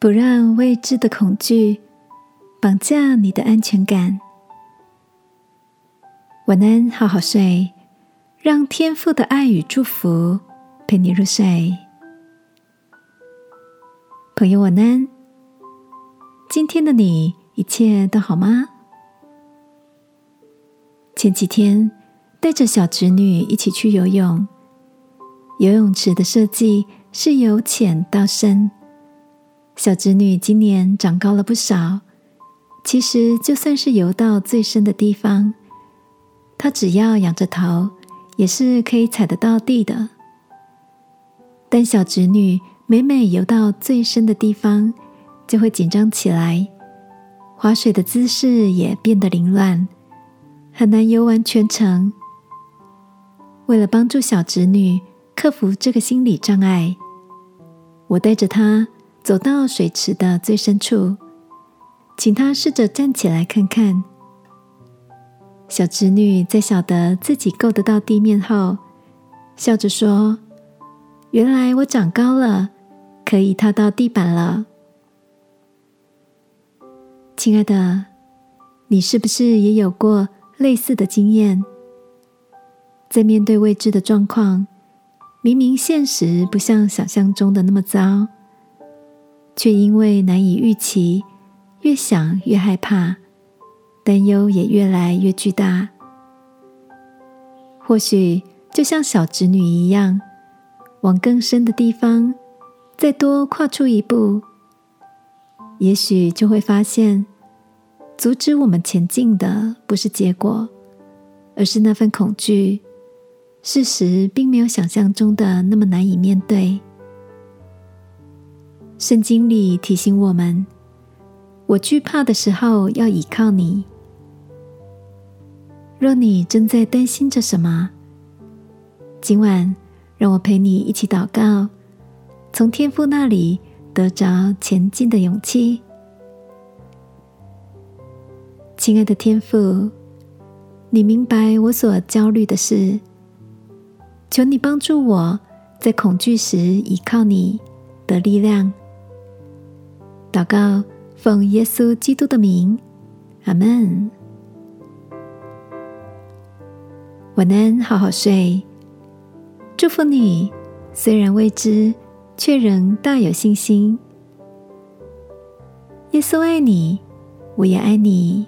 不让未知的恐惧绑架你的安全感。晚安，好好睡，让天父的爱与祝福陪你入睡。朋友，晚安。今天的你一切都好吗？前几天带着小侄女一起去游泳，游泳池的设计是由浅到深。小侄女今年长高了不少，其实就算是游到最深的地方，她只要仰着头，也是可以踩得到地的。但小侄女每每游到最深的地方，就会紧张起来，划水的姿势也变得凌乱，很难游完全程。为了帮助小侄女克服这个心理障碍，我带着她。走到水池的最深处，请他试着站起来看看。小侄女在晓得自己够得到地面后，笑着说：“原来我长高了，可以踏到地板了。”亲爱的，你是不是也有过类似的经验？在面对未知的状况，明明现实不像想象中的那么糟。却因为难以预期，越想越害怕，担忧也越来越巨大。或许就像小侄女一样，往更深的地方再多跨出一步，也许就会发现，阻止我们前进的不是结果，而是那份恐惧。事实并没有想象中的那么难以面对。圣经里提醒我们：我惧怕的时候，要倚靠你。若你正在担心着什么，今晚让我陪你一起祷告，从天父那里得着前进的勇气。亲爱的天父，你明白我所焦虑的事，求你帮助我在恐惧时依靠你的力量。祷告，奉耶稣基督的名，阿门。晚安，好好睡。祝福你，虽然未知，却仍大有信心。耶稣爱你，我也爱你。